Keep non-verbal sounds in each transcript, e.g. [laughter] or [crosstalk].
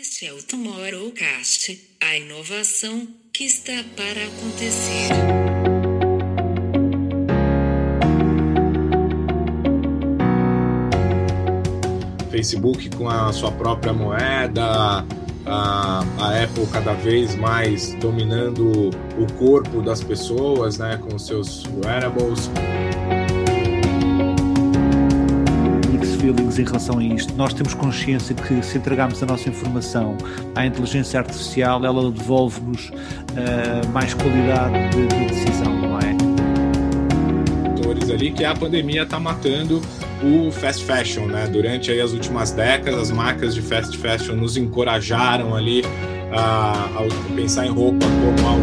Este é o Tomorrowcast, a inovação que está para acontecer. Facebook com a sua própria moeda, a, a, Apple cada vez mais dominando o corpo das pessoas, né, com seus wearables. Feelings em relação a isto. Nós temos consciência que se entregarmos a nossa informação à inteligência artificial, ela devolve-nos uh, mais qualidade de, de, decisão, não é? ali que a pandemia está matando o fast fashion, né? Durante aí as últimas décadas, as marcas de fast fashion nos encorajaram ali a, a pensar em roupa como algo.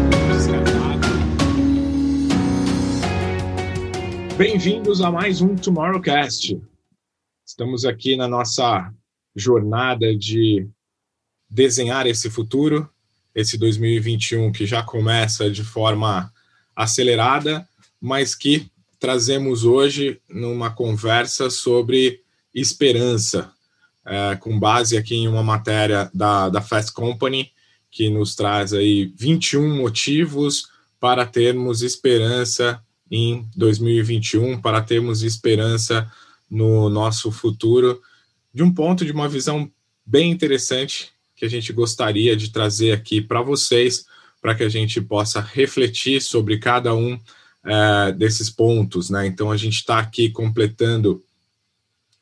Bem-vindos a mais um Tomorrowcast. Estamos aqui na nossa jornada de desenhar esse futuro, esse 2021 que já começa de forma acelerada, mas que trazemos hoje numa conversa sobre esperança, é, com base aqui em uma matéria da, da Fast Company, que nos traz aí 21 motivos para termos esperança em 2021, para termos esperança no nosso futuro, de um ponto de uma visão bem interessante que a gente gostaria de trazer aqui para vocês, para que a gente possa refletir sobre cada um é, desses pontos. Né? Então, a gente está aqui completando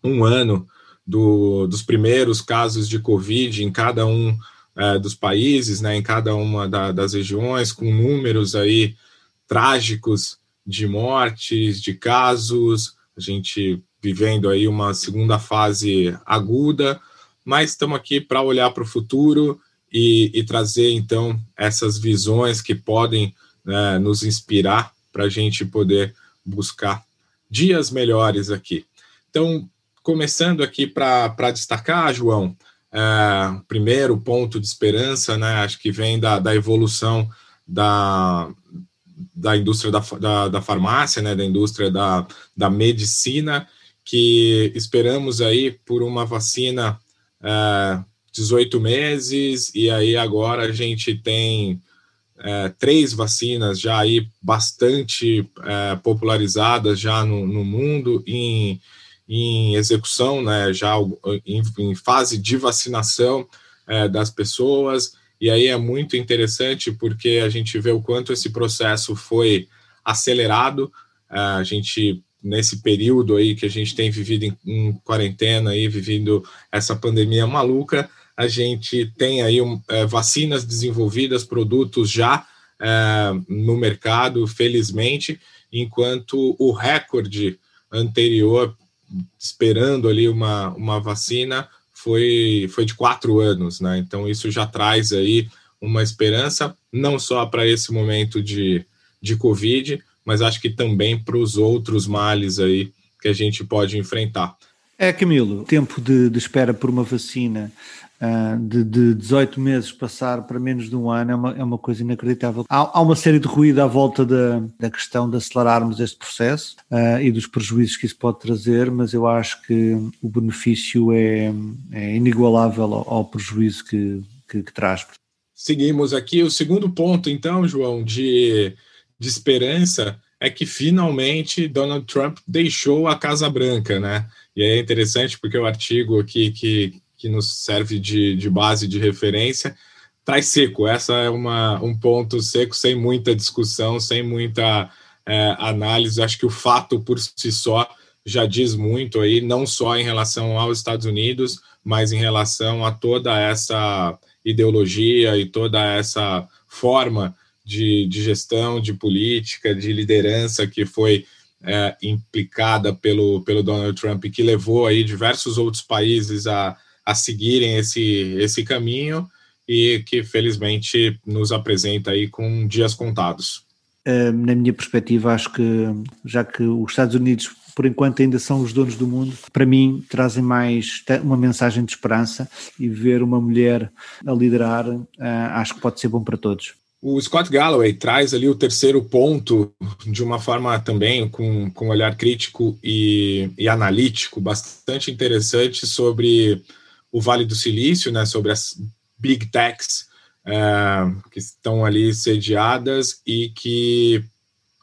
um ano do, dos primeiros casos de Covid em cada um é, dos países, né, em cada uma da, das regiões, com números aí trágicos de mortes, de casos. A gente vivendo aí uma segunda fase aguda, mas estamos aqui para olhar para o futuro e, e, trazer então essas visões que podem né, nos inspirar para a gente poder buscar dias melhores aqui. Então, começando aqui para destacar, João, é, primeiro ponto de esperança, né, acho que vem da, da evolução da, da indústria da, da, da, farmácia, né, da indústria da, da medicina, que esperamos aí por uma vacina é, 18 meses, e aí agora a gente tem é, três vacinas já aí bastante é, popularizadas já no, no mundo em, em execução, né, já em, em fase de vacinação é, das pessoas, e aí é muito interessante porque a gente vê o quanto esse processo foi acelerado, a gente nesse período aí que a gente tem vivido em, em quarentena e vivendo essa pandemia maluca, a gente tem aí um, é, vacinas desenvolvidas, produtos já é, no mercado, felizmente, enquanto o recorde anterior, esperando ali uma, uma vacina, foi, foi de quatro anos, né? Então isso já traz aí uma esperança, não só para esse momento de, de Covid, mas acho que também para os outros males aí que a gente pode enfrentar. É, Camilo, tempo de, de espera por uma vacina uh, de, de 18 meses passar para menos de um ano é uma, é uma coisa inacreditável. Há, há uma série de ruído à volta da, da questão de acelerarmos este processo uh, e dos prejuízos que isso pode trazer, mas eu acho que o benefício é, é inigualável ao, ao prejuízo que, que, que traz. Seguimos aqui o segundo ponto, então, João, de de esperança é que finalmente Donald Trump deixou a Casa Branca, né? E é interessante porque o artigo aqui que, que nos serve de, de base de referência traz seco. Essa é uma, um ponto seco, sem muita discussão, sem muita é, análise. Acho que o fato por si só já diz muito aí, não só em relação aos Estados Unidos, mas em relação a toda essa ideologia e toda essa forma de, de gestão, de política, de liderança que foi é, implicada pelo, pelo Donald Trump e que levou aí diversos outros países a, a seguirem esse, esse caminho e que felizmente nos apresenta aí com dias contados. Na minha perspectiva, acho que já que os Estados Unidos por enquanto ainda são os donos do mundo, para mim trazem mais uma mensagem de esperança e ver uma mulher a liderar, acho que pode ser bom para todos. O Scott Galloway traz ali o terceiro ponto de uma forma também com, com um olhar crítico e, e analítico bastante interessante sobre o Vale do Silício, né, sobre as big techs é, que estão ali sediadas e que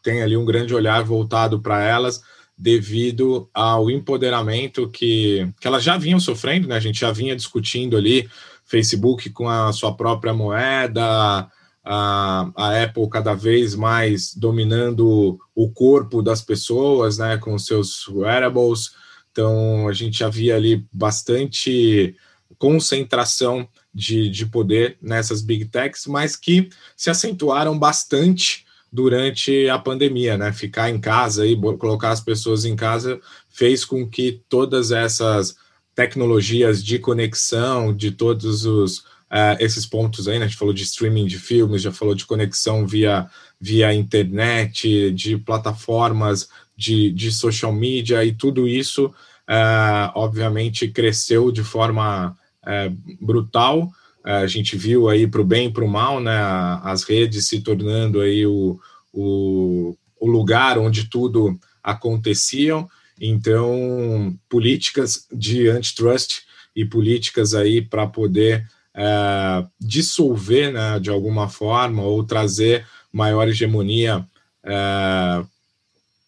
tem ali um grande olhar voltado para elas devido ao empoderamento que, que elas já vinham sofrendo, né? A gente já vinha discutindo ali Facebook com a sua própria moeda, a, a Apple cada vez mais dominando o corpo das pessoas, né, com seus wearables. Então, a gente havia ali bastante concentração de, de poder nessas big techs, mas que se acentuaram bastante durante a pandemia, né? Ficar em casa e colocar as pessoas em casa fez com que todas essas tecnologias de conexão de todos os uh, esses pontos aí, né? A gente falou de streaming de filmes, já falou de conexão via, via internet, de plataformas de, de social media e tudo isso, uh, obviamente, cresceu de forma uh, brutal. a gente viu aí para o bem e para o mal, né? As redes se tornando aí o, o, o lugar onde tudo aconteciam. Então, políticas de antitrust e políticas aí para poder é, dissolver, né, de alguma forma, ou trazer maior hegemonia é,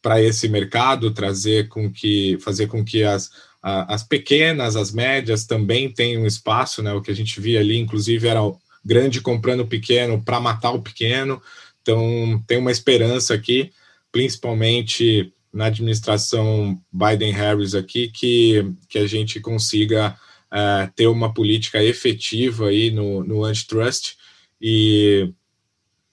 para esse mercado, trazer com que, fazer com que as, as pequenas, as médias também tenham espaço, né? O que a gente via ali, inclusive, era o grande comprando o pequeno para matar o pequeno. Então, tem uma esperança aqui, principalmente na administração Biden-Harris aqui, que, que a gente consiga uh, ter uma política efetiva aí no, no antitrust. E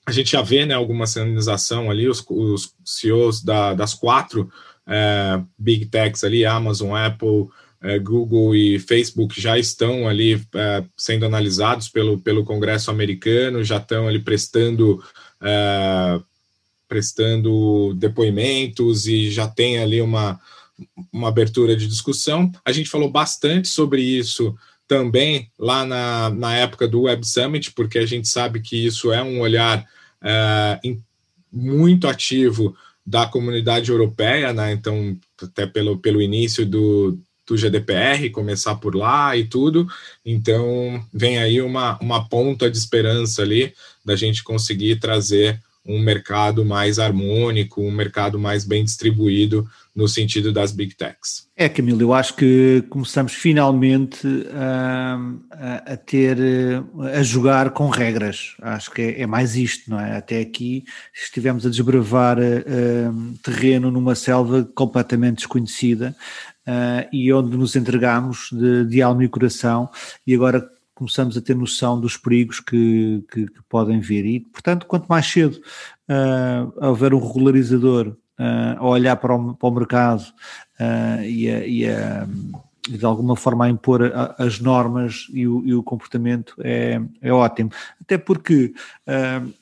a gente já vê né, alguma sinalização ali, os, os CEOs da, das quatro uh, big techs ali, Amazon, Apple, uh, Google e Facebook já estão ali uh, sendo analisados pelo, pelo Congresso americano, já estão ali prestando prestando depoimentos e já tem ali uma, uma abertura de discussão. A gente falou bastante sobre isso também lá na, na época do Web Summit, porque a gente sabe que isso é um olhar é, muito ativo da comunidade europeia, né? Então, até pelo, pelo início do, do GDPR, começar por lá e tudo. Então, vem aí uma, uma ponta de esperança ali da gente conseguir trazer um mercado mais harmônico, um mercado mais bem distribuído no sentido das big techs. É, Camilo, eu acho que começamos finalmente a, a, a ter, a jogar com regras. Acho que é, é, mais isto, não é? Até aqui estivemos a desbravar uh, terreno numa selva completamente desconhecida uh, e onde nos entregámos de, de alma e coração e agora começamos a ter noção dos perigos que, que, que podem vir. E, portanto, quanto mais cedo uh, houver um regularizador uh, a olhar para o, para o mercado uh, e, a, e, a, e, de alguma forma a impor a, as normas e o, e o, comportamento, é, é ótimo. Até porque uh,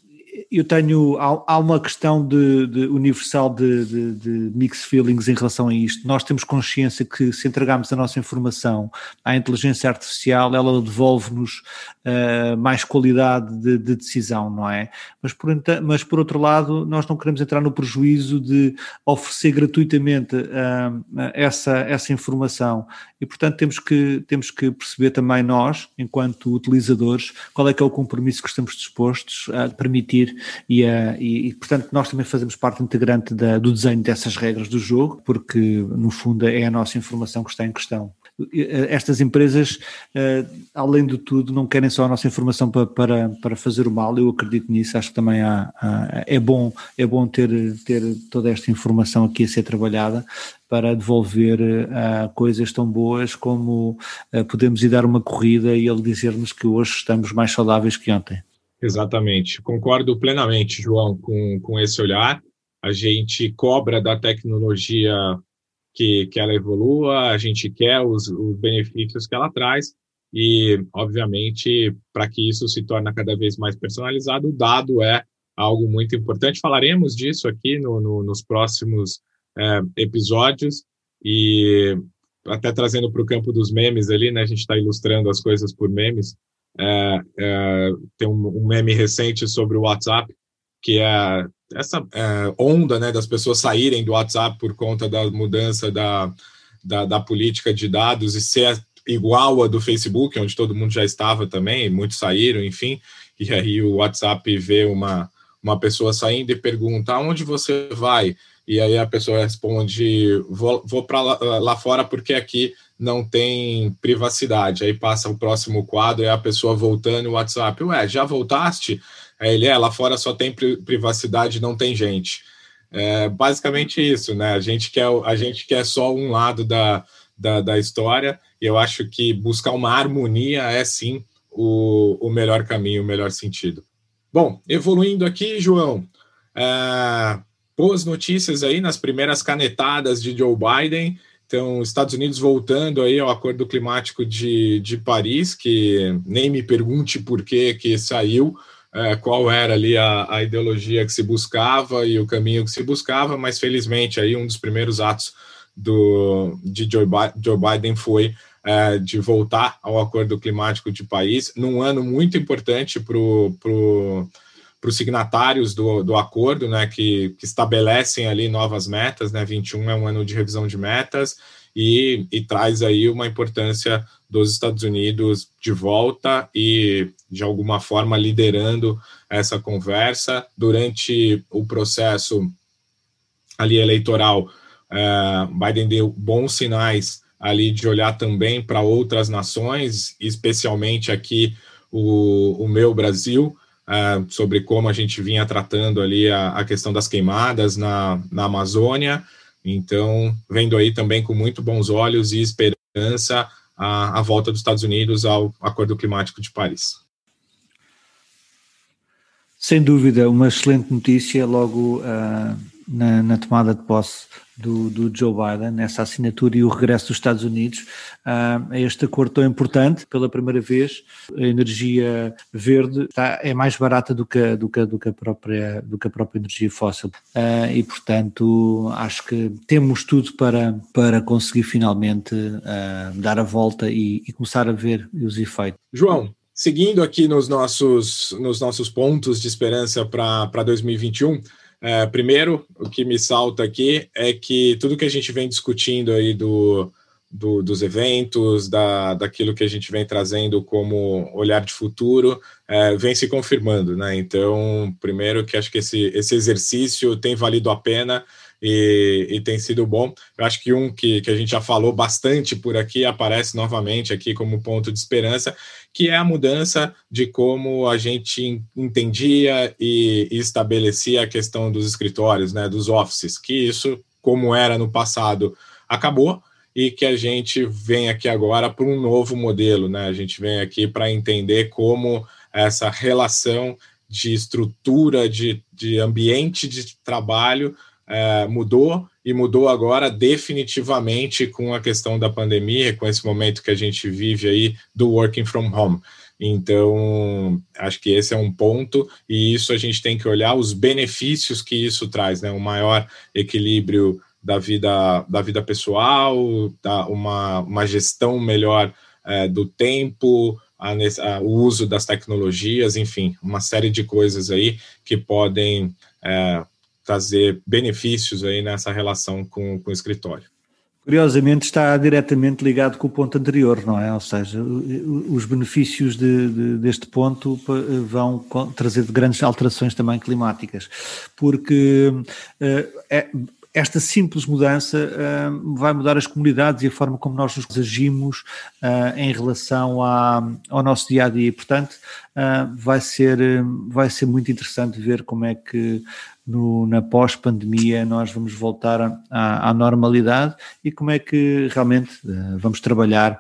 eu tenho. Há, há uma questão de, de universal de, de, de, mixed feelings em relação a isto. Nós temos consciência que se entregarmos a nossa informação à inteligência artificial, ela devolve-nos uh, mais qualidade de, de, decisão, não é? Mas por, mas por outro lado, nós não queremos entrar no prejuízo de oferecer gratuitamente uh, essa, essa informação e, portanto, temos que, temos que perceber também nós, enquanto utilizadores, qual é que é o compromisso que estamos dispostos a permitir e, a, e, e portanto, nós também fazemos parte integrante da, do desenho dessas regras do jogo, porque, no fundo, é a nossa informação que está em questão. Eh, estas empresas, eh, além de tudo, não querem só a nossa informação para, para, para fazer o mal, eu acredito nisso, acho que também há, há, é bom, é bom ter, ter toda esta informação aqui a ser trabalhada para devolver coisas tão boas como podemos ir dar uma corrida e ele dizer-nos que hoje estamos mais saudáveis que ontem. Exatamente, concordo plenamente, João, com, com esse olhar. A gente cobra da tecnologia que, que ela evolua, a gente quer os, os benefícios que ela traz, e, obviamente, para que isso se torne cada vez mais personalizado, o dado é algo muito importante. Falaremos disso aqui no, no, nos próximos é, episódios, e até trazendo para o campo dos memes ali, né? A gente está ilustrando as coisas por memes. É, é, tem um, um, meme recente sobre o WhatsApp, que é essa é, onda né, das pessoas saírem do WhatsApp por conta da mudança da, da, da, política de dados e ser igual a do Facebook, onde todo mundo já estava também, muitos saíram, enfim, e aí o WhatsApp vê uma, uma pessoa saindo e pergunta aonde você vai? E aí a pessoa responde: vou, vou para lá, lá, fora porque aqui não tem privacidade. Aí passa o próximo quadro, é a pessoa voltando o WhatsApp. Ué, já voltaste? Aí ele é, lá fora só tem privacidade, não tem gente. É basicamente isso, né? A gente quer, a gente quer só um lado da, da, da história, e eu acho que buscar uma harmonia é sim o, o melhor caminho, o melhor sentido. Bom, evoluindo aqui, João, é, boas notícias aí nas primeiras canetadas de Joe Biden. Então, Estados Unidos voltando aí ao Acordo Climático de, de Paris, que nem me pergunte por que que saiu, é, qual era ali a, a, ideologia que se buscava e o caminho que se buscava, mas felizmente aí um dos primeiros atos do, de Joe, Biden foi é, de voltar ao Acordo Climático de Paris, num ano muito importante para o para os signatários do, do acordo, né, que, que estabelecem ali novas metas, né, 21 é um ano de revisão de metas, e, e traz aí uma importância dos Estados Unidos de volta e, de alguma forma, liderando essa conversa. Durante o processo ali eleitoral, uh, Biden deu bons sinais ali de olhar também para outras nações, especialmente aqui o, o meu Brasil, uh, sobre como a gente vinha tratando ali a, a questão das queimadas na, na Amazônia. Então, vendo aí também com muito bons olhos e esperança a, a volta dos Estados Unidos ao Acordo Climático de Paris. Sem dúvida, uma excelente notícia logo uh, na, na, tomada de posse do, do, Joe Biden, nessa assinatura e o regresso dos Estados Unidos uh, a este acordo tão importante. Pela primeira vez, a energia verde está, é mais barata do que, do que, do que, a, própria, do que a própria energia fóssil. Uh, e, portanto, acho que temos tudo para, para conseguir finalmente uh, dar a volta e, e começar a ver os efeitos. João, seguindo aqui nos nossos, nos nossos pontos de esperança para 2021, é, primeiro, o que me salta aqui é que tudo que a gente vem discutindo aí do, do, dos eventos, da, daquilo que a gente vem trazendo como olhar de futuro, é, vem se confirmando, né? Então, primeiro que acho que esse, esse exercício tem valido a pena e, e, tem sido bom. Eu acho que um que, que a gente já falou bastante por aqui aparece novamente aqui como ponto de esperança, que é a mudança de como a gente entendia e, e estabelecia a questão dos escritórios, né, dos offices, que isso, como era no passado, acabou e que a gente vem aqui agora para um novo modelo, né? A gente vem aqui para entender como essa relação de estrutura, de, de ambiente de trabalho é, mudou e mudou agora definitivamente com a questão da pandemia, com esse momento que a gente vive aí do working from home. Então, acho que esse é um ponto, e isso a gente tem que olhar os benefícios que isso traz, né? Um maior equilíbrio da vida, da vida pessoal, da, uma, uma gestão melhor é, do tempo, a, a, o uso das tecnologias, enfim, uma série de coisas aí que podem é, trazer benefícios aí nessa relação com, com o escritório. Curiosamente está diretamente ligado com o ponto anterior, não é? Ou seja, os benefícios de, de, deste ponto vão trazer grandes alterações também climáticas, porque uh, é, esta simples mudança uh, vai mudar as comunidades e a forma como nós nos agimos uh, em relação à, ao nosso dia a dia. Portanto, uh, vai, ser, vai ser muito interessante ver como é que no, na pós-pandemia nós vamos voltar à, à, normalidade e como é que realmente vamos trabalhar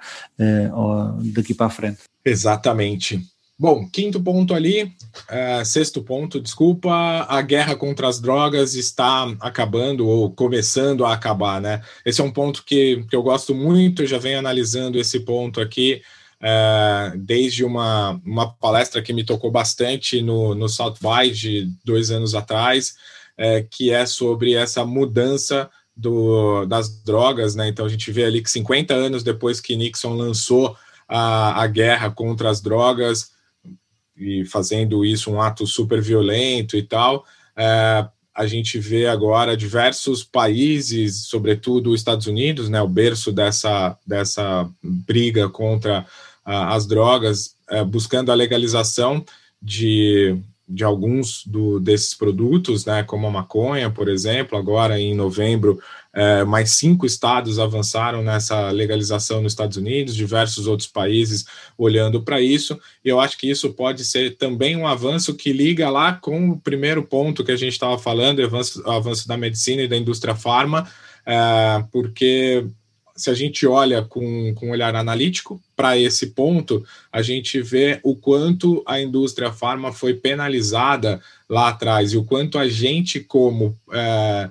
daqui para a frente. Exatamente. Bom, quinto ponto ali, uh, sexto ponto, desculpa, a guerra contra as drogas está acabando ou começando a acabar, né? Esse é um ponto que, que eu gosto muito, eu já venho analisando esse ponto aqui uh, desde uma, uma palestra que me tocou bastante no, no South by de dois anos atrás, uh, que é sobre essa mudança do, das drogas, né? Então a gente vê ali que 50 anos depois que Nixon lançou a, a guerra contra as drogas, e fazendo isso um ato super violento e tal, é, a gente vê agora diversos países, sobretudo os Estados Unidos, né, o berço dessa, dessa briga contra as drogas, é, buscando a legalização de, de alguns do, desses produtos, né, como a maconha, por exemplo. Agora, em novembro, é, mais cinco estados avançaram nessa legalização nos Estados Unidos, diversos outros países olhando para isso. E eu acho que isso pode ser também um avanço que liga lá com o primeiro ponto que a gente estava falando, o avanço, avanço da medicina e da indústria farma, é, porque se a gente olha com, com um olhar analítico para esse ponto, a gente vê o quanto a indústria farma foi penalizada lá atrás e o quanto a gente, como é,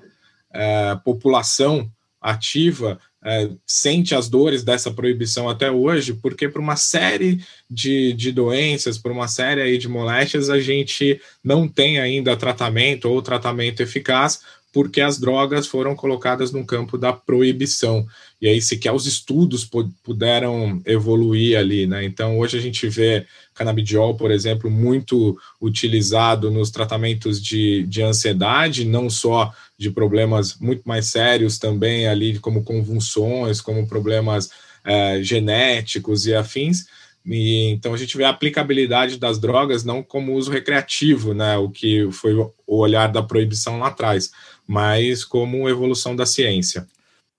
é, população ativa, é, sente as dores dessa proibição até hoje, porque para uma série de, de doenças, para uma série aí de moléstias, a gente não tem ainda tratamento ou tratamento eficaz, porque as drogas foram colocadas no campo da proibição. E aí sequer os estudos puderam evoluir ali, né? Então hoje a gente vê canabidiol, por exemplo, muito utilizado nos tratamentos de, de ansiedade, não só de problemas muito mais sérios também ali, como convulsões, como problemas é, genéticos e afins. E, então a gente vê a aplicabilidade das drogas não como uso recreativo, né, o que foi o olhar da proibição lá atrás, mas como evolução da ciência.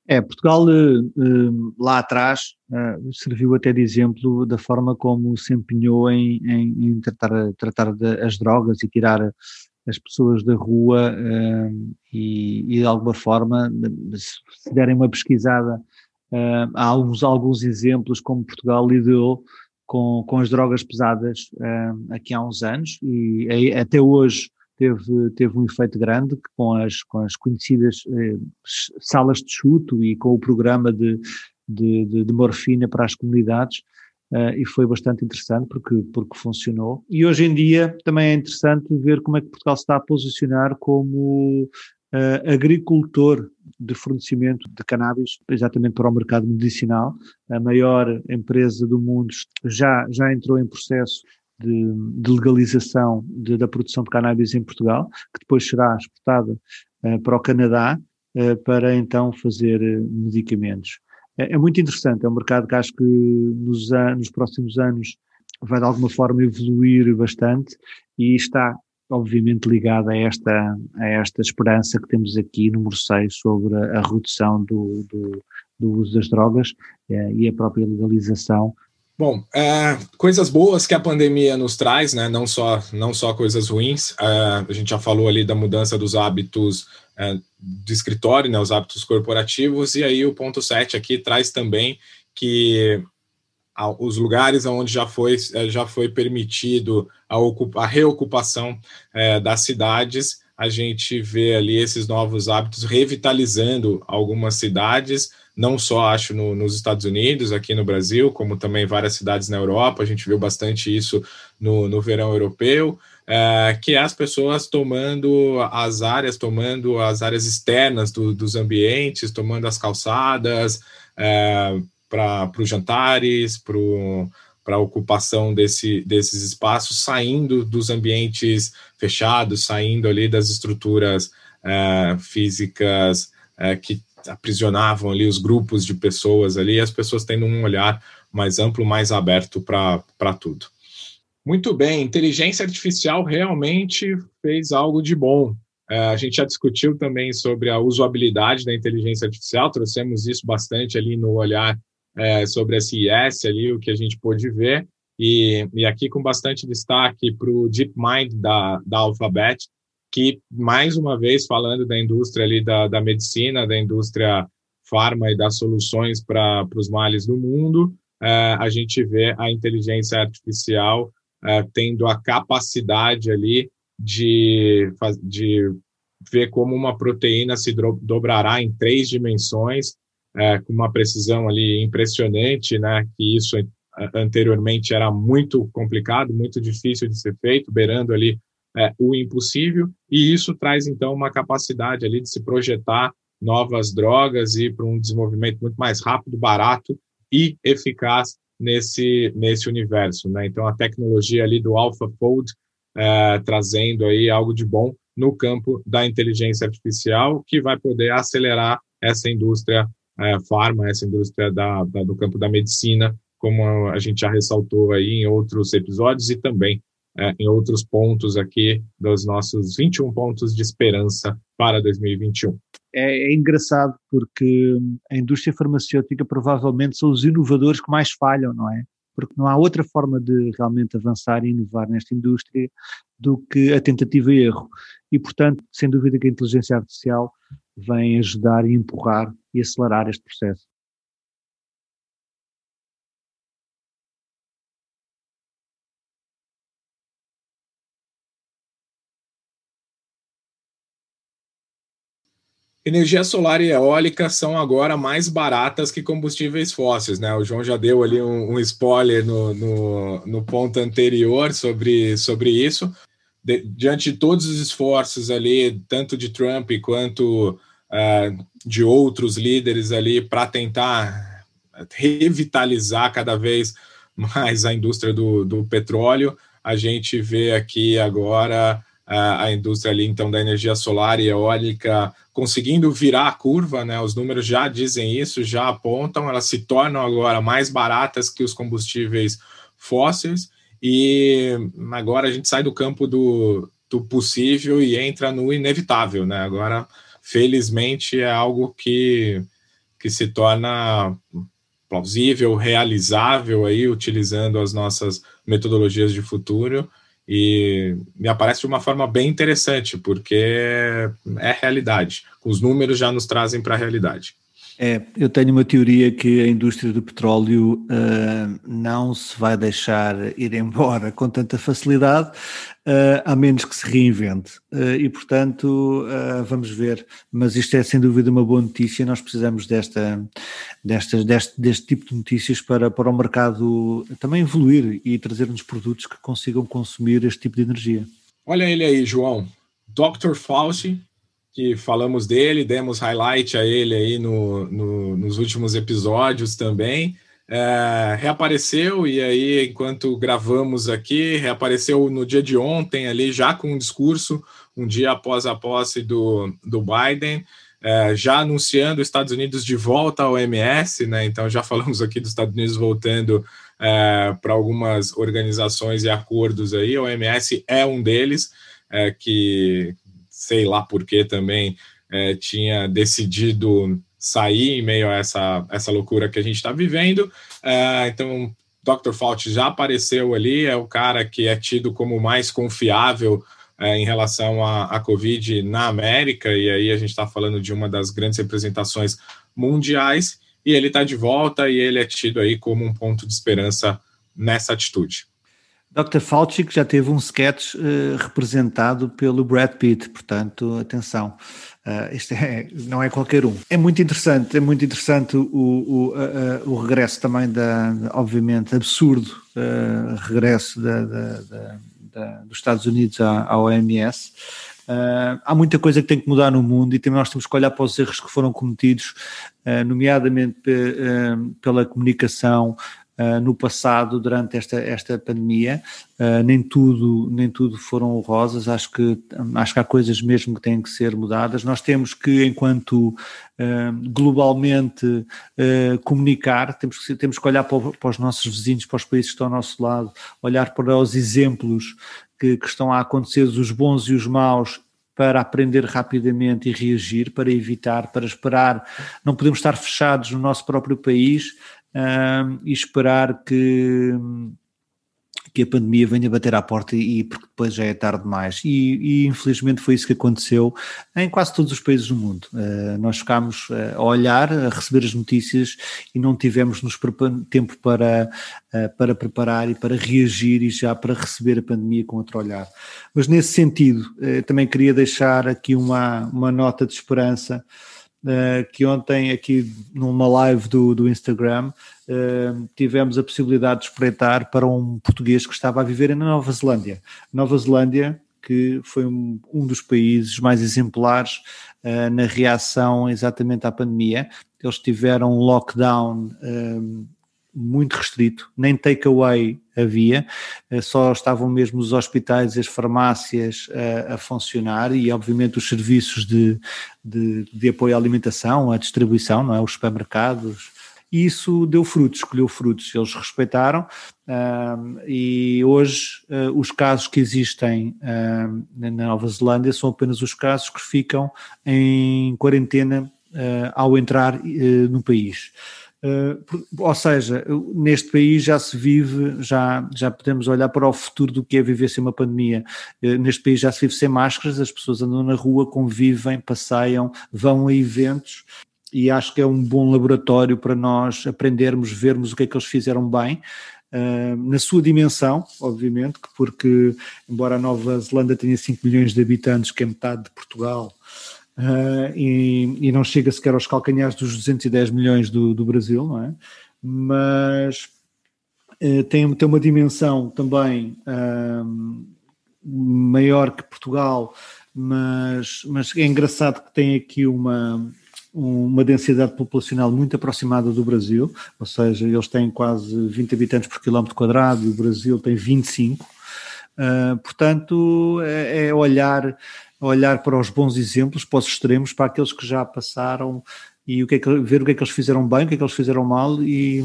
É, Portugal eh, eh, lá atrás eh, serviu até de exemplo da forma como se empenhou em, em, em tratar, tratar as drogas e tirar as pessoas da rua e, e, de alguma forma, se derem uma pesquisada, há alguns, alguns exemplos como Portugal lidou com, com as drogas pesadas aqui há uns anos e até hoje teve, teve um efeito grande com as, com as conhecidas eh, salas de chuto e com o programa de, de, de, de morfina para as comunidades. Uh, e foi bastante interessante porque, porque funcionou. E hoje em dia também é interessante ver como é que Portugal se está a posicionar como uh, agricultor de fornecimento de cannabis, exatamente para o mercado medicinal. A maior empresa do mundo já, já entrou em processo de, de legalização de, da produção de cannabis em Portugal, que depois será exportada uh, para o Canadá uh, para então fazer uh, medicamentos. É, é, muito interessante, é um mercado que acho que nos, nos próximos anos vai de alguma forma evoluir bastante e está obviamente ligado a esta, a esta esperança que temos aqui no Morceio sobre a, a redução do, do, do, uso das drogas e a própria legalização Bom, é, coisas boas que a pandemia nos traz, né? Não só, não só coisas ruins. É, a gente já falou ali da mudança dos hábitos é, do escritório, né? Os hábitos corporativos. E aí o ponto 7 aqui traz também que os lugares onde já foi, já foi permitido a, ocupa, a reocupação das cidades, a gente vê ali esses novos hábitos revitalizando algumas cidades, não só acho no, nos Estados Unidos, aqui no Brasil, como também várias cidades na Europa, a gente viu bastante isso no, no verão europeu, é, que é as pessoas tomando as áreas, tomando as áreas externas do, dos ambientes, tomando as calçadas é, para os jantares, para a ocupação desse, desses espaços, saindo dos ambientes fechados, saindo ali das estruturas é, físicas é, que aprisionavam ali os grupos de pessoas ali, as pessoas tendo um olhar mais amplo, mais aberto para tudo. Muito bem, inteligência artificial realmente fez algo de bom. É, a gente já discutiu também sobre a usabilidade da inteligência artificial, trouxemos isso bastante ali no olhar é, sobre a CIS, ali, o que a gente pôde ver, e, e aqui com bastante destaque para o DeepMind da, da Alphabet, que, mais uma vez, falando da indústria ali da, da medicina, da indústria farma e das soluções para os males do mundo, é, a gente vê a inteligência artificial é, tendo a capacidade ali de, de ver como uma proteína se dobrará em três dimensões, é, com uma precisão ali impressionante, né, que isso anteriormente era muito complicado, muito difícil de ser feito, beirando ali é, o impossível, e isso traz então uma capacidade ali de se projetar novas drogas e para um desenvolvimento muito mais rápido, barato e eficaz nesse nesse universo, né? Então a tecnologia ali do AlphaFold é, trazendo aí algo de bom no campo da inteligência artificial, que vai poder acelerar essa indústria é, farma, essa indústria da, da, do campo da medicina, como a gente já ressaltou aí em outros episódios e também é, em outros pontos aqui dos nossos 21 pontos de esperança para 2021. É, é, engraçado porque a indústria farmacêutica provavelmente são os inovadores que mais falham, não é? Porque não há outra forma de realmente avançar e inovar nesta indústria do que a tentativa e erro. E, portanto, sem dúvida que a inteligência artificial vem ajudar e empurrar e acelerar este processo. Energia solar e eólica são agora mais baratas que combustíveis fósseis, né? O João já deu ali um, um spoiler no, no, no, ponto anterior sobre, sobre isso. De, diante de todos os esforços ali, tanto de Trump quanto uh, de outros líderes ali, para tentar revitalizar cada vez mais a indústria do, do petróleo, a gente vê aqui agora a indústria ali, então, da energia solar e eólica conseguindo virar a curva, né? Os números já dizem isso, já apontam, elas se tornam agora mais baratas que os combustíveis fósseis, e agora a gente sai do campo do, do possível e entra no inevitável, né? Agora, felizmente, é algo que, que se torna plausível, realizável aí, utilizando as nossas metodologias de futuro, e me aparece de uma forma bem interessante, porque é realidade. Os números já nos trazem para a realidade. É, eu tenho uma teoria que a indústria do petróleo uh, não se vai deixar ir [laughs] embora com tanta facilidade, uh, a menos que se reinvente. Uh, e, portanto, vamos ver. Mas isto é sem dúvida uma boa notícia. Nós precisamos desta, desta, deste, deste tipo de notícias para, para o mercado também evoluir e trazer-nos produtos que consigam consumir este tipo de energia. Olha ele aí, João. Dr. Fauci que falamos dele, demos highlight a ele aí no, no nos últimos episódios também. É, reapareceu e aí, enquanto gravamos aqui, reapareceu no dia de ontem ali, já com um discurso, um dia após a posse do, do Biden, é, já anunciando os Estados Unidos de volta ao OMS, né? Então já falamos aqui dos Estados Unidos voltando é, para algumas organizações e acordos aí. O OMS é um deles, é, que sei lá por que também é, tinha decidido sair em meio a essa, essa loucura que a gente está vivendo. É, então, Dr. Fauci já apareceu ali, é o cara que é tido como mais confiável é, em relação à, Covid na América, e aí a gente está falando de uma das grandes representações mundiais, e ele está de volta e ele é tido aí como um ponto de esperança nessa atitude. Dr. Fauci que já teve um sketch uh, representado pelo Brad Pitt, portanto, atenção, uh, este é, não é qualquer um. É muito interessante, é muito interessante o, o, uh, o regresso também da, obviamente, absurdo regresso da, da, da, dos Estados Unidos à, à OMS. há muita coisa que tem que mudar no mundo e também nós temos que olhar para os erros que foram cometidos, nomeadamente pela comunicação, Uh, no passado durante esta, esta pandemia. Uh, nem tudo nem tudo foram rosas. Acho que acho que há coisas mesmo que têm que ser mudadas. Nós temos que, enquanto uh, globalmente comunicar, temos que temos que olhar para, para, os nossos vizinhos, para os países que estão ao nosso lado, olhar para os exemplos que, que estão a acontecer, os bons e os maus para aprender rapidamente e reagir, para evitar, para esperar. Não podemos estar fechados no nosso próprio país uh, e esperar que, que a pandemia venha bater à porta e porque depois já é tarde demais. E, e infelizmente foi isso que aconteceu em quase todos os países do mundo. Uh, nós ficámos uh, a olhar, a receber as notícias e não tivemos nos tempo para, uh, para preparar e para reagir e já para receber a pandemia com outro olhar. Mas nesse sentido, também queria deixar aqui uma, uma nota de esperança uh, que ontem aqui numa live do, do Instagram uh, tivemos a possibilidade de espreitar para um português que estava a viver na Nova Zelândia. Nova Zelândia, que foi um, um dos países mais exemplares uh, na reação exatamente à pandemia. Eles tiveram um lockdown muito restrito, nem takeaway havia, eh, só estavam mesmo os hospitais e as farmácias a, a funcionar e obviamente os serviços de, de, de, apoio à alimentação, à distribuição, não é? os supermercados, e isso deu frutos, escolheu frutos, eles respeitaram e hoje uh, os casos que existem uh, na Nova Zelândia são apenas os casos que ficam em quarentena uh, ao entrar no país. Ou seja, neste país já se vive, já, já podemos olhar para o futuro do que é viver sem uma pandemia. neste país já se vive sem máscaras, as pessoas andam na rua, convivem, passeiam, vão a eventos e acho que é um bom laboratório para nós aprendermos, vermos o que é que eles fizeram bem, uh, na sua dimensão, obviamente, porque embora a Nova Zelândia tenha 5 milhões de habitantes, que é metade de Portugal, uh, e, e, não chega sequer aos calcanhares dos 210 milhões do, do Brasil, não é? Mas uh, tem, tem uma dimensão também maior que Portugal, mas, mas é engraçado que tem aqui uma, uma densidade populacional muito aproximada do Brasil, ou seja, eles têm quase 20 habitantes por quilómetro quadrado e o Brasil tem 25. Uh, portanto, é, é, olhar, olhar para os bons exemplos, para os extremos, para aqueles que já passaram e o que é que, ver o que é que eles fizeram bem, o que é que eles fizeram mal e,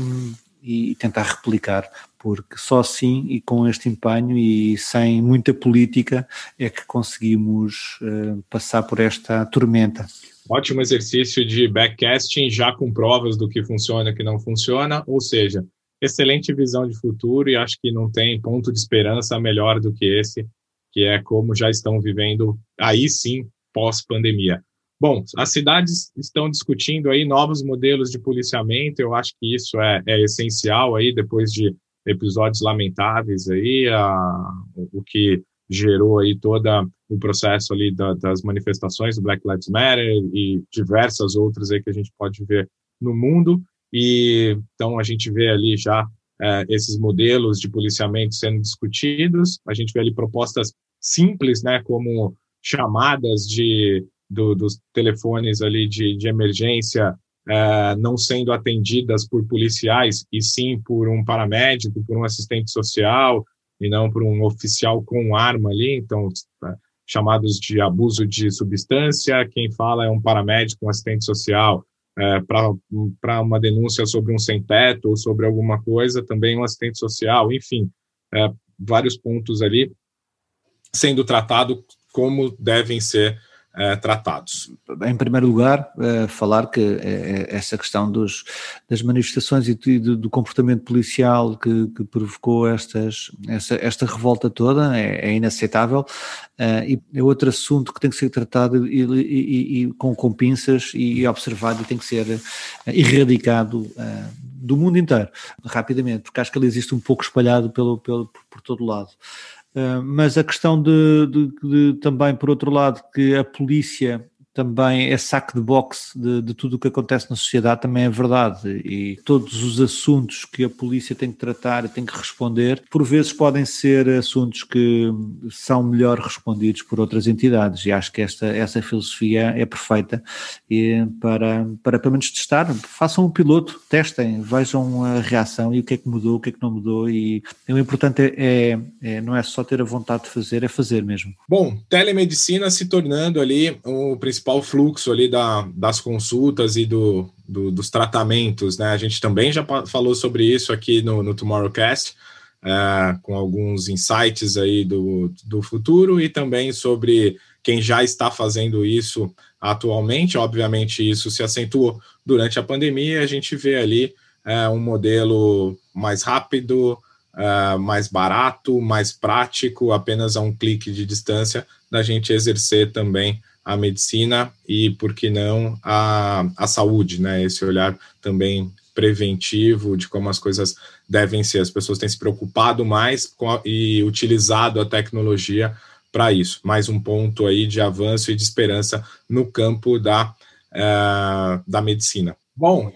e tentar replicar, porque só assim e com este empenho e sem muita política é que conseguimos uh, passar por esta tormenta. Ótimo exercício de backcasting já com provas do que funciona e que não funciona, ou seja, excelente visão de futuro e acho que não tem ponto de esperança melhor do que esse, que é como já estão vivendo aí sim pós-pandemia. Bom, as cidades estão discutindo aí novos modelos de policiamento, eu acho que isso é, é essencial aí depois de episódios lamentáveis aí, a, o que gerou aí toda o processo ali da, das manifestações do Black Lives Matter e diversas outras aí que a gente pode ver no mundo e então a gente vê ali já é, esses modelos de policiamento sendo discutidos a gente vê ali propostas simples né como chamadas de do, dos telefones ali de, de emergência é, não sendo atendidas por policiais e sim por um paramédico por um assistente social e não por um oficial com arma ali, então tá, chamados de abuso de substância, quem fala é um paramédico, um assistente social, é, para uma denúncia sobre um sem-teto ou sobre alguma coisa, também um assistente social, enfim, vários pontos ali sendo tratado como devem ser eh, tratados. Em primeiro lugar, uh, falar que uh, essa questão dos, das manifestações e do, do comportamento policial que, que provocou estas, essa, esta revolta toda é, é inaceitável e é outro assunto que tem que ser tratado e, e, e com, com pinças e observado e tem que ser erradicado do mundo inteiro, rapidamente, porque acho que ele existe um pouco espalhado pelo, pelo, por, por todo lado. Ah, mas a questão de, de, de, também, por outro lado, que a polícia também é saco de boxe de, de tudo o que acontece na sociedade, também é verdade. E todos os assuntos que a polícia tem que tratar e tem que responder, por vezes podem ser assuntos que são melhor respondidos por outras entidades. E acho que esta, essa filosofia é perfeita e para, para pelo menos testar. Façam um piloto, testem, vejam a reação e o que é que mudou, o que é que não mudou. E o importante é, é, é não é só ter a vontade de fazer, é fazer mesmo. Bom, telemedicina se tornando ali o principal principal fluxo ali da, das consultas e do, do, dos tratamentos, né? A gente também já falou sobre isso aqui no, no Tomorrowcast, é, com alguns insights aí do, do futuro e também sobre quem já está fazendo isso atualmente. Obviamente, isso se acentuou durante a pandemia. A gente vê ali é, um modelo mais rápido, é, mais barato, mais prático, apenas a um clique de distância da gente exercer também a medicina e, por que não, a, a saúde, né? Esse olhar também preventivo de como as coisas devem ser. As pessoas têm se preocupado mais a, e utilizado a tecnologia para isso. Mais um ponto aí de avanço e de esperança no campo da, uh, da medicina. Bom,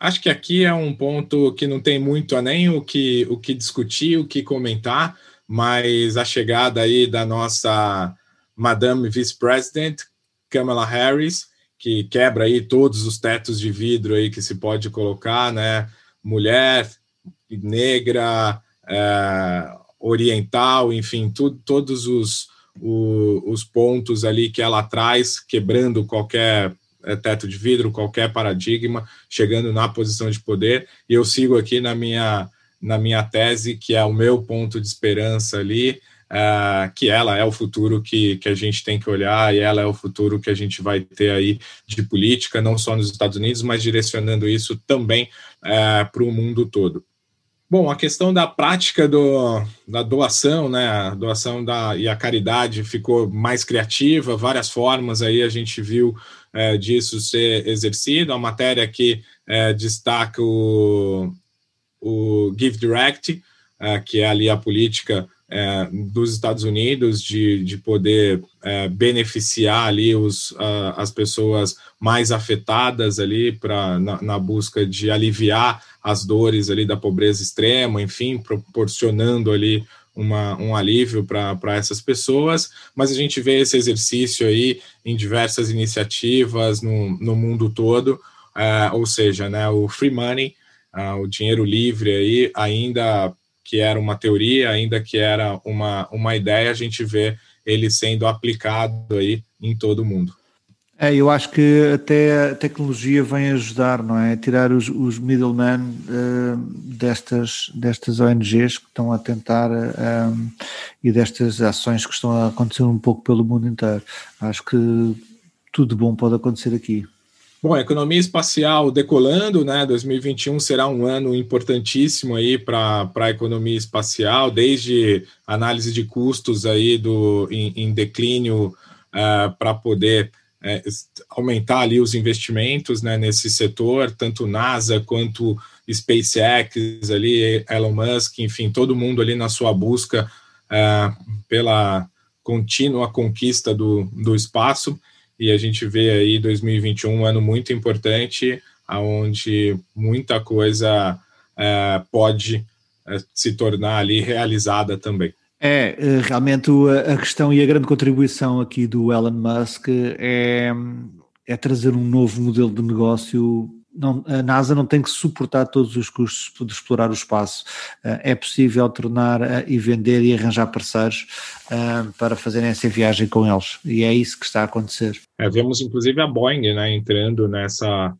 acho que aqui é um ponto que não tem muito nem o que, o que discutir, o que comentar, mas a chegada aí da nossa Madame Vice-President Kamala Harris, que quebra aí todos os tetos de vidro aí que se pode colocar, né? Mulher, negra, é, oriental, enfim, tu, todos os, o, os pontos ali que ela traz, quebrando qualquer é, teto de vidro, qualquer paradigma, chegando na posição de poder. E eu sigo aqui na minha, na minha tese, que é o meu ponto de esperança ali, uh, que ela é o futuro que, que a gente tem que olhar e ela é o futuro que a gente vai ter aí de política, não só nos Estados Unidos, mas direcionando isso também uh, para o mundo todo. Bom, a questão da prática do, da doação, né, a doação da, e a caridade ficou mais criativa, várias formas aí a gente viu é, disso ser exercido. A matéria aqui é, destaca o, o Give Direct, é, que é ali a política é, dos Estados Unidos de, de poder é, beneficiar ali os, as pessoas mais afetadas ali para na, na, busca de aliviar as dores ali da pobreza extrema, enfim, proporcionando ali uma, um alívio para essas pessoas, mas a gente vê esse exercício aí em diversas iniciativas no, no mundo todo, é, ou seja, né, o free money, o dinheiro livre aí ainda que era uma teoria, ainda que era uma, uma ideia, a gente vê ele sendo aplicado aí em todo o mundo. É, eu acho que até a tecnologia vem ajudar, não é? Tirar os, os middlemen uh, destas, destas ONGs que estão a tentar uh, e destas ações que estão a acontecer um pouco pelo mundo inteiro. Acho que tudo bom pode acontecer aqui. Bom, a economia espacial decolando, né? 2021 será um ano importantíssimo aí para a economia espacial, desde análise de custos aí do, em, em declínio uh, eh, para poder uh, aumentar ali os investimentos né, nesse setor, tanto NASA quanto SpaceX ali, Elon Musk, enfim, todo mundo ali na sua busca uh, pela contínua conquista do, do espaço e a gente vê aí 2021 um ano muito importante, aonde muita coisa é, pode é, se tornar ali realizada também. É, é realmente a questão e a grande contribuição aqui do Elon Musk é, é trazer um novo modelo de negócio não, a NASA não tem que suportar todos os custos de explorar o espaço. Eh, é possível tornar eh, e vender e arranjar parceiros eh, para fazerem essa viagem com eles. E é isso que está a acontecer. É, vemos inclusive a Boeing né, entrando nessa,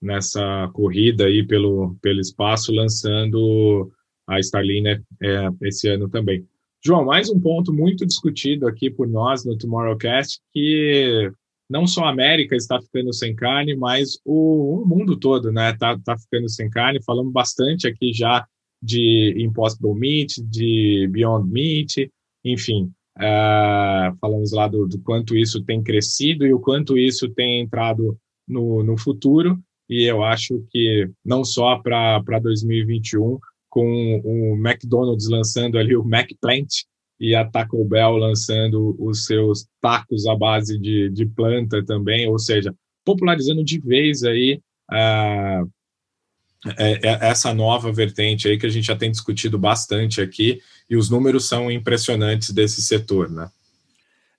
nessa corrida aí pelo, pelo espaço, lançando a Starliner é, esse ano também. João, mais um ponto muito discutido aqui por nós no Tomorrowcast, que não só a América está ficando sem carne, mas o, o mundo todo, né, está tá ficando sem carne. Falamos bastante aqui já de Impossible Meat, de Beyond Meat, enfim, uh, falamos lá do, do, quanto isso tem crescido e o quanto isso tem entrado no, no futuro. E eu acho que não só para 2021, com o McDonald's lançando ali o McPlant, e a Taco Bell lançando os seus tacos à base de, de planta também, ou seja, popularizando de vez aí uh, essa nova vertente aí que a gente já tem discutido bastante aqui e os números são impressionantes desse setor, né?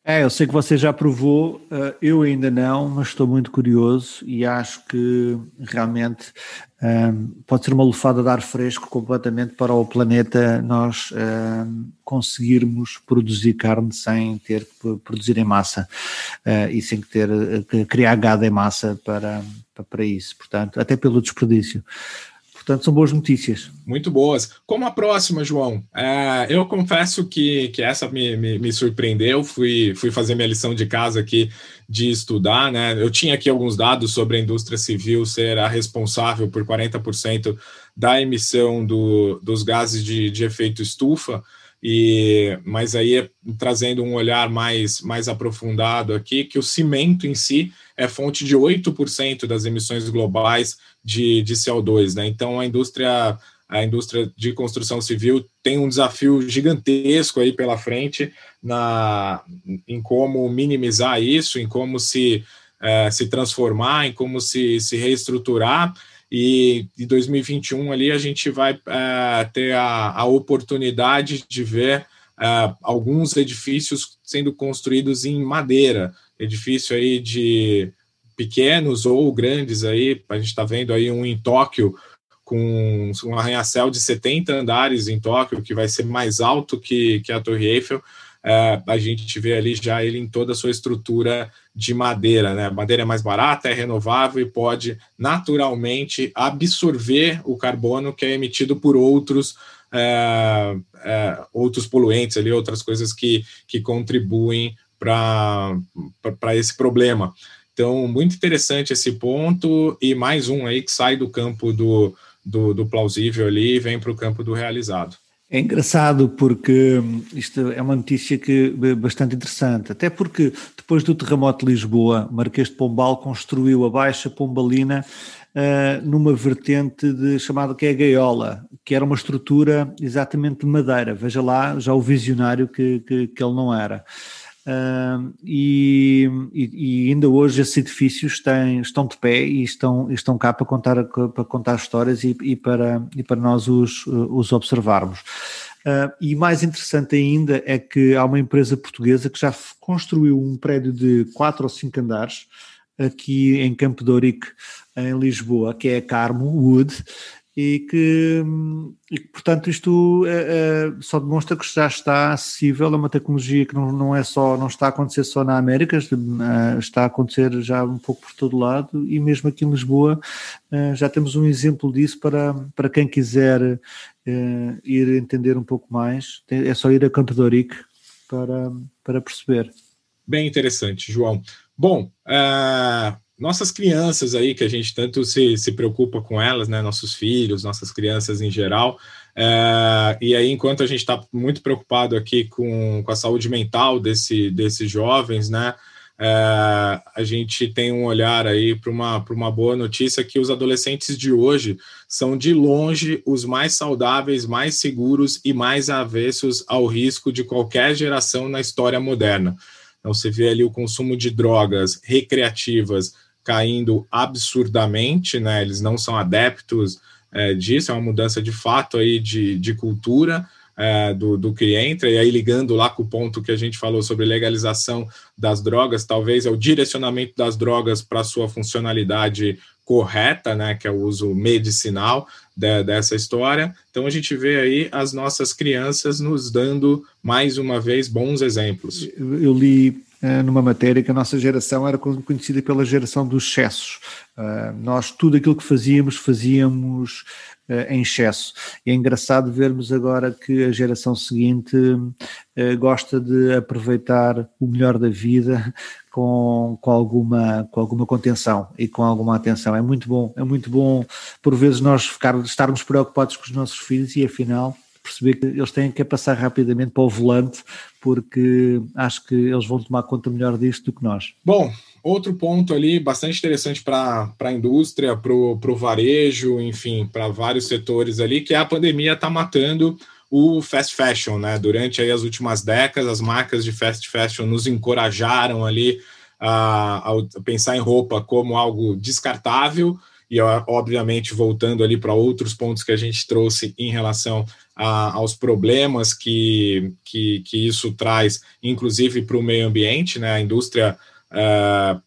É, eu sei que você já provou, eh, eu ainda não, mas estou muito curioso e acho que realmente um, ehm, pode ser uma lufada de ar fresco completamente para o planeta nós um, ehm, conseguirmos produzir carne sem ter que produzir em massa uh, e sem ter que criar gado em massa para, para isso, portanto, até pelo desperdício. Portanto, são boas notícias. Muito boas. Como a próxima, João? É, eu confesso que, que essa me, me, me, surpreendeu. Fui, fui fazer minha lição de casa aqui de estudar. Né? Eu tinha aqui alguns dados sobre a indústria civil ser a responsável por 40% da emissão do, dos gases de, de efeito estufa. E, mas aí trazendo um olhar mais, mais aprofundado aqui, que o cimento em si é fonte de 8% das emissões globais de, de CO2. Né? Então, a indústria, a indústria de construção civil tem um desafio gigantesco aí pela frente na, em como minimizar isso, em como se, é, se transformar, em como se, se reestruturar. E em 2021 ali a gente vai é, ter a, a oportunidade de ver é, alguns edifícios sendo construídos em madeira, edifício aí de pequenos ou grandes aí, a gente está vendo aí um em Tóquio, com um arranha-céu de 70 andares em Tóquio, que vai ser mais alto que, que a Torre Eiffel. É, a gente vê ali já ele em toda a sua estrutura de madeira, né? Madeira é mais barata, é renovável e pode naturalmente absorver o carbono que é emitido por outros é, é, outros poluentes ali, outras coisas que, que contribuem para esse problema. Então, muito interessante esse ponto, e mais um aí que sai do campo do, do, do plausível ali e vem para o campo do realizado. É engraçado porque isto é uma notícia que é bastante interessante, até porque depois do terremoto de Lisboa, Marquês de Pombal construiu a Baixa Pombalina uh, numa vertente de, chamada que é a gaiola, que era uma estrutura exatamente de madeira. Veja lá já o visionário que, que, que ele não era. Uh, e, e, ainda hoje esses edifícios têm, estão de pé e estão, estão cá para contar, para contar histórias e, e para, e para nós os, os observarmos. Uh, e mais interessante ainda é que há uma empresa portuguesa que já construiu um prédio de quatro ou cinco andares aqui em Campo de Ourique, em Lisboa, que é a Carmo Wood, e que, e que, portanto isto é, é, só demonstra que já está acessível a uma tecnologia que não, não é só não está a acontecer só na América eh, está a acontecer já um pouco por todo lado. E mesmo aqui em Lisboa eh, já temos um exemplo disso para, para quem quiser ir entender um pouco mais. É só ir a Ourique para, para perceber. Bem interessante João. Bom uh nossas crianças aí, que a gente tanto se, se preocupa com elas, né? Nossos filhos, nossas crianças em geral. É, e aí, enquanto a gente está muito preocupado aqui com, com a saúde mental desse, desses jovens, né? É, a gente tem um olhar aí para uma, uma boa notícia que os adolescentes de hoje são de longe os mais saudáveis, mais seguros e mais avessos ao risco de qualquer geração na história moderna. Então, você vê ali o consumo de drogas recreativas caindo absurdamente, né? Eles não são adeptos é, disso, é uma mudança de fato aí de, de cultura é, do, do que entra, e aí ligando lá com o ponto que a gente falou sobre legalização das drogas, talvez é o direcionamento das drogas para sua funcionalidade correta, né, que é o uso medicinal de, dessa história. Então a gente vê aí as nossas crianças nos dando mais uma vez bons exemplos. Eu li numa matéria que a nossa geração era conhecida pela geração dos excessos. Eh, nós, tudo aquilo que fazíamos, fazíamos eh, em excesso. E é engraçado vermos agora que a geração seguinte gosta de aproveitar o melhor da vida com, com, alguma, com alguma contenção e com alguma atenção. É muito bom, é muito bom por vezes nós ficar, estarmos preocupados com os nossos filhos e afinal perceber que eles têm que passar rapidamente para o volante, porque acho que eles vão tomar conta melhor disto do que nós. Bom, outro ponto ali bastante interessante para a indústria, para o varejo, enfim, para vários setores ali, que é a pandemia está matando o fast fashion, né? Durante aí as últimas décadas, as marcas de fast fashion nos encorajaram ali a, a pensar em roupa como algo descartável, e obviamente voltando ali para outros pontos que a gente trouxe em relação a, aos problemas que, que, que, isso traz, inclusive para o meio ambiente, né? A indústria uh,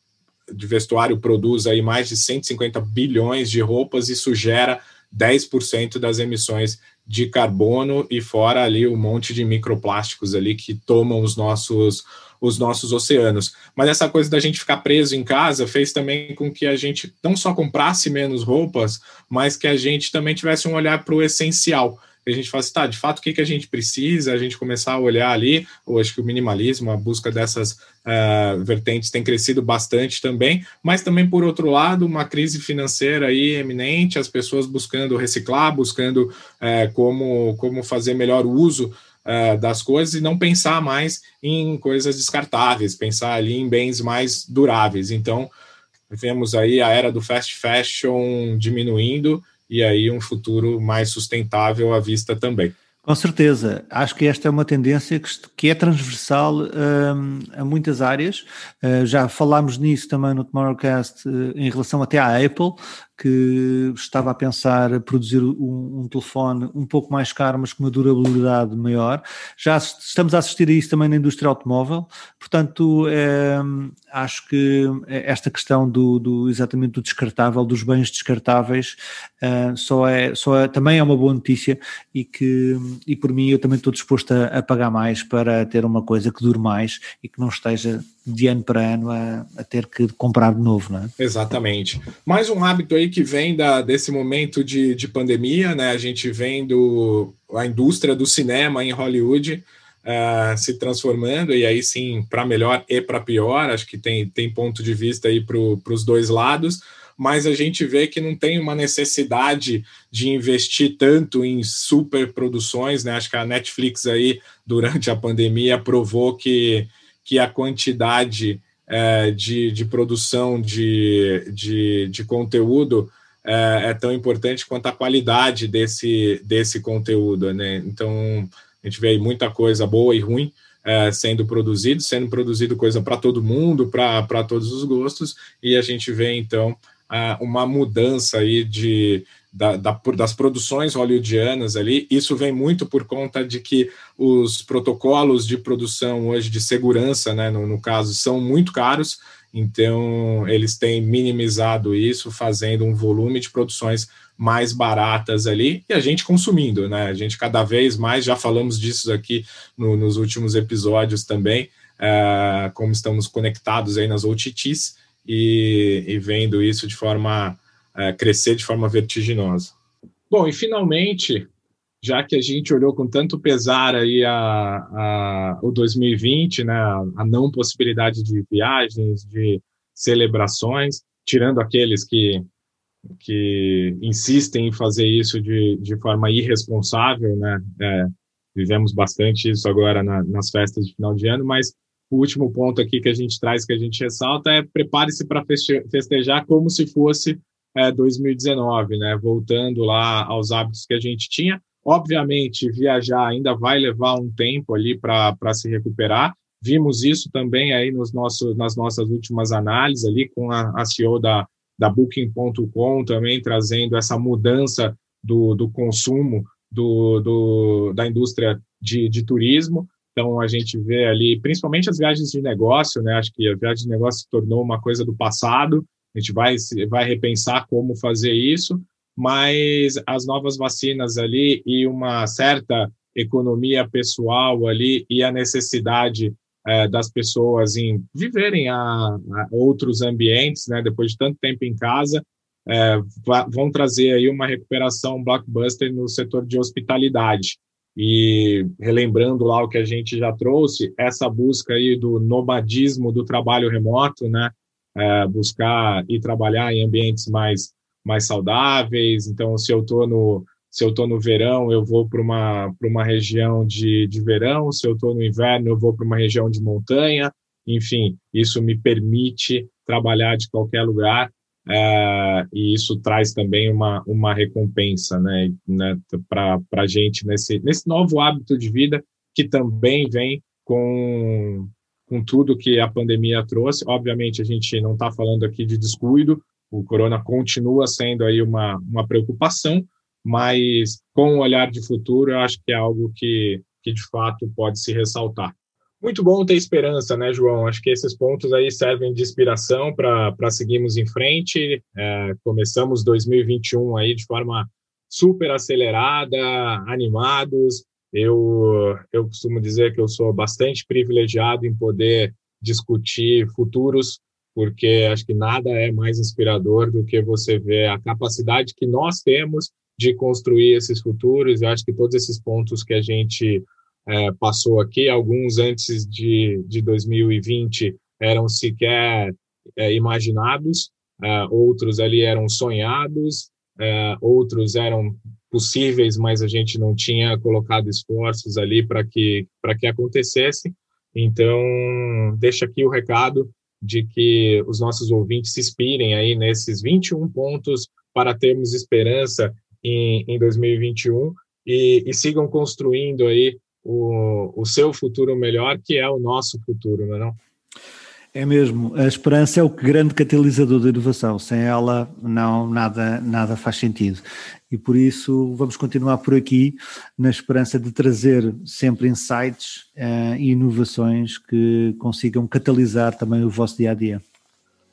de vestuário produz aí mais de 150 bilhões de roupas, isso gera 10% das emissões de carbono e fora ali um monte de microplásticos ali que tomam os nossos os nossos oceanos. Mas essa coisa da gente ficar preso em casa fez também com que a gente não só comprasse menos roupas, mas que a gente também tivesse um olhar para o essencial a gente fala assim, tá, de fato, o que, que a gente precisa, a gente começar a olhar ali, ou acho que o minimalismo, a busca dessas uh, vertentes tem crescido bastante também, mas também, por outro lado, uma crise financeira aí eminente, as pessoas buscando reciclar, buscando uh, como, como fazer melhor uso uh, das coisas e não pensar mais em coisas descartáveis, pensar ali em bens mais duráveis. Então, vemos aí a era do fast fashion diminuindo, e aí um futuro mais sustentável à vista também. Com certeza, acho que esta é uma tendência que, é transversal um, a muitas áreas. Uh, já falámos nisso também no Tomorrowcast uh, em relação até à Apple, que estava a pensar produzir um, um, telefone um pouco mais caro, mas com uma durabilidade maior. Já estamos a assistir a isso também na indústria automóvel, portanto, é, acho que esta questão do, do, exatamente do descartável, dos bens descartáveis, é, só é, só é, também é uma boa notícia e que, e por mim, eu também estou disposto a, a pagar mais para ter uma coisa que dure mais e que não esteja de ano para ano a, a, ter que comprar de novo, não é? Exatamente. Mais um hábito aí que vem da, desse momento de, de pandemia, né? A gente vem do a indústria do cinema em Hollywood uh, se transformando, e aí sim, para melhor e para pior, acho que tem, tem ponto de vista aí para os dois lados, mas a gente vê que não tem uma necessidade de investir tanto em super produções, né? Acho que a Netflix aí, durante a pandemia, provou que que a quantidade é, de, de produção de, de, de conteúdo é, é, tão importante quanto a qualidade desse, desse conteúdo. Né? Então, a gente vê muita coisa boa e ruim é, sendo produzido, sendo produzido coisa para todo mundo, para todos os gostos, e a gente vê, então, uma mudança aí de, da, da, das produções hollywoodianas ali. Isso vem muito por conta de que os protocolos de produção hoje de segurança, né, no, no caso, são muito caros. Então, eles têm minimizado isso, fazendo um volume de produções mais baratas ali e a gente consumindo, né? A gente cada vez mais, já falamos disso aqui no, nos últimos episódios também, é, como estamos conectados aí nas OTTs e, e vendo isso de forma é, crescer de forma vertiginosa. Bom, e finalmente, já que a gente olhou com tanto pesar aí a, a, o 2020, né, a não possibilidade de viagens, de celebrações, tirando aqueles que, que insistem em fazer isso de, de forma irresponsável, né, é, vivemos bastante isso agora na, nas festas de final de ano, mas o último ponto aqui que a gente traz, que a gente ressalta, é prepare-se para festejar como se fosse é, 2019, né? Voltando lá aos hábitos que a gente tinha. Obviamente, viajar ainda vai levar um tempo ali para se recuperar. Vimos isso também aí nos nossos, nas nossas últimas análises ali com a, a CEO da, da Booking.com também trazendo essa mudança do, do consumo do, do, da indústria de, de turismo. Então, a gente vê ali, principalmente as viagens de negócio, né? Acho que a viagem de negócio se tornou uma coisa do passado, a gente vai, vai repensar como fazer isso, mas as novas vacinas ali e uma certa economia pessoal ali e a necessidade é, das pessoas em viverem a, a, outros ambientes, né, depois de tanto tempo em casa, é, vão trazer aí uma recuperação blockbuster no setor de hospitalidade. E relembrando lá o que a gente já trouxe, essa busca aí do nomadismo do trabalho remoto, né, é, buscar e trabalhar em ambientes mais, mais saudáveis. Então, se eu estou no se eu estou no verão, eu vou para uma, uma região de, de verão, se eu estou no inverno, eu vou para uma região de montanha. Enfim, isso me permite trabalhar de qualquer lugar é, e isso traz também uma, uma recompensa né, né, para a gente nesse, nesse novo hábito de vida que também vem com, com tudo que a pandemia trouxe. Obviamente, a gente não está falando aqui de descuido, o corona continua sendo aí uma, uma preocupação, mas com o um olhar de futuro, eu acho que é algo que, que de fato pode se ressaltar. Muito bom ter esperança, né, João? Acho que esses pontos aí servem de inspiração para seguirmos em frente. É, começamos 2021 aí de forma super acelerada, animados, eu, eu costumo dizer que eu sou bastante privilegiado em poder discutir futuros, porque acho que nada é mais inspirador do que você ver a capacidade que nós temos de construir esses futuros. Eu acho que todos esses pontos que a gente é, passou aqui, alguns antes de, de 2020 eram sequer é, imaginados, é, outros ali eram sonhados, é, outros eram possíveis, mas a gente não tinha colocado esforços ali para que, que acontecesse. Então, deixa aqui o recado de que os nossos ouvintes se inspirem aí nesses 21 pontos para termos esperança em, em 2021 e, e sigam construindo aí o, o seu futuro melhor, que é o nosso futuro, não é não? É mesmo, a esperança é o grande catalisador da inovação, sem ela não nada, nada faz sentido. E por isso vamos continuar por aqui na esperança de trazer sempre insights uh, e inovações que consigam catalisar também o vosso dia a dia.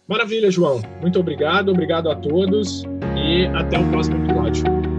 Maravilha, João. Muito obrigado, obrigado a todos e até o próximo episódio.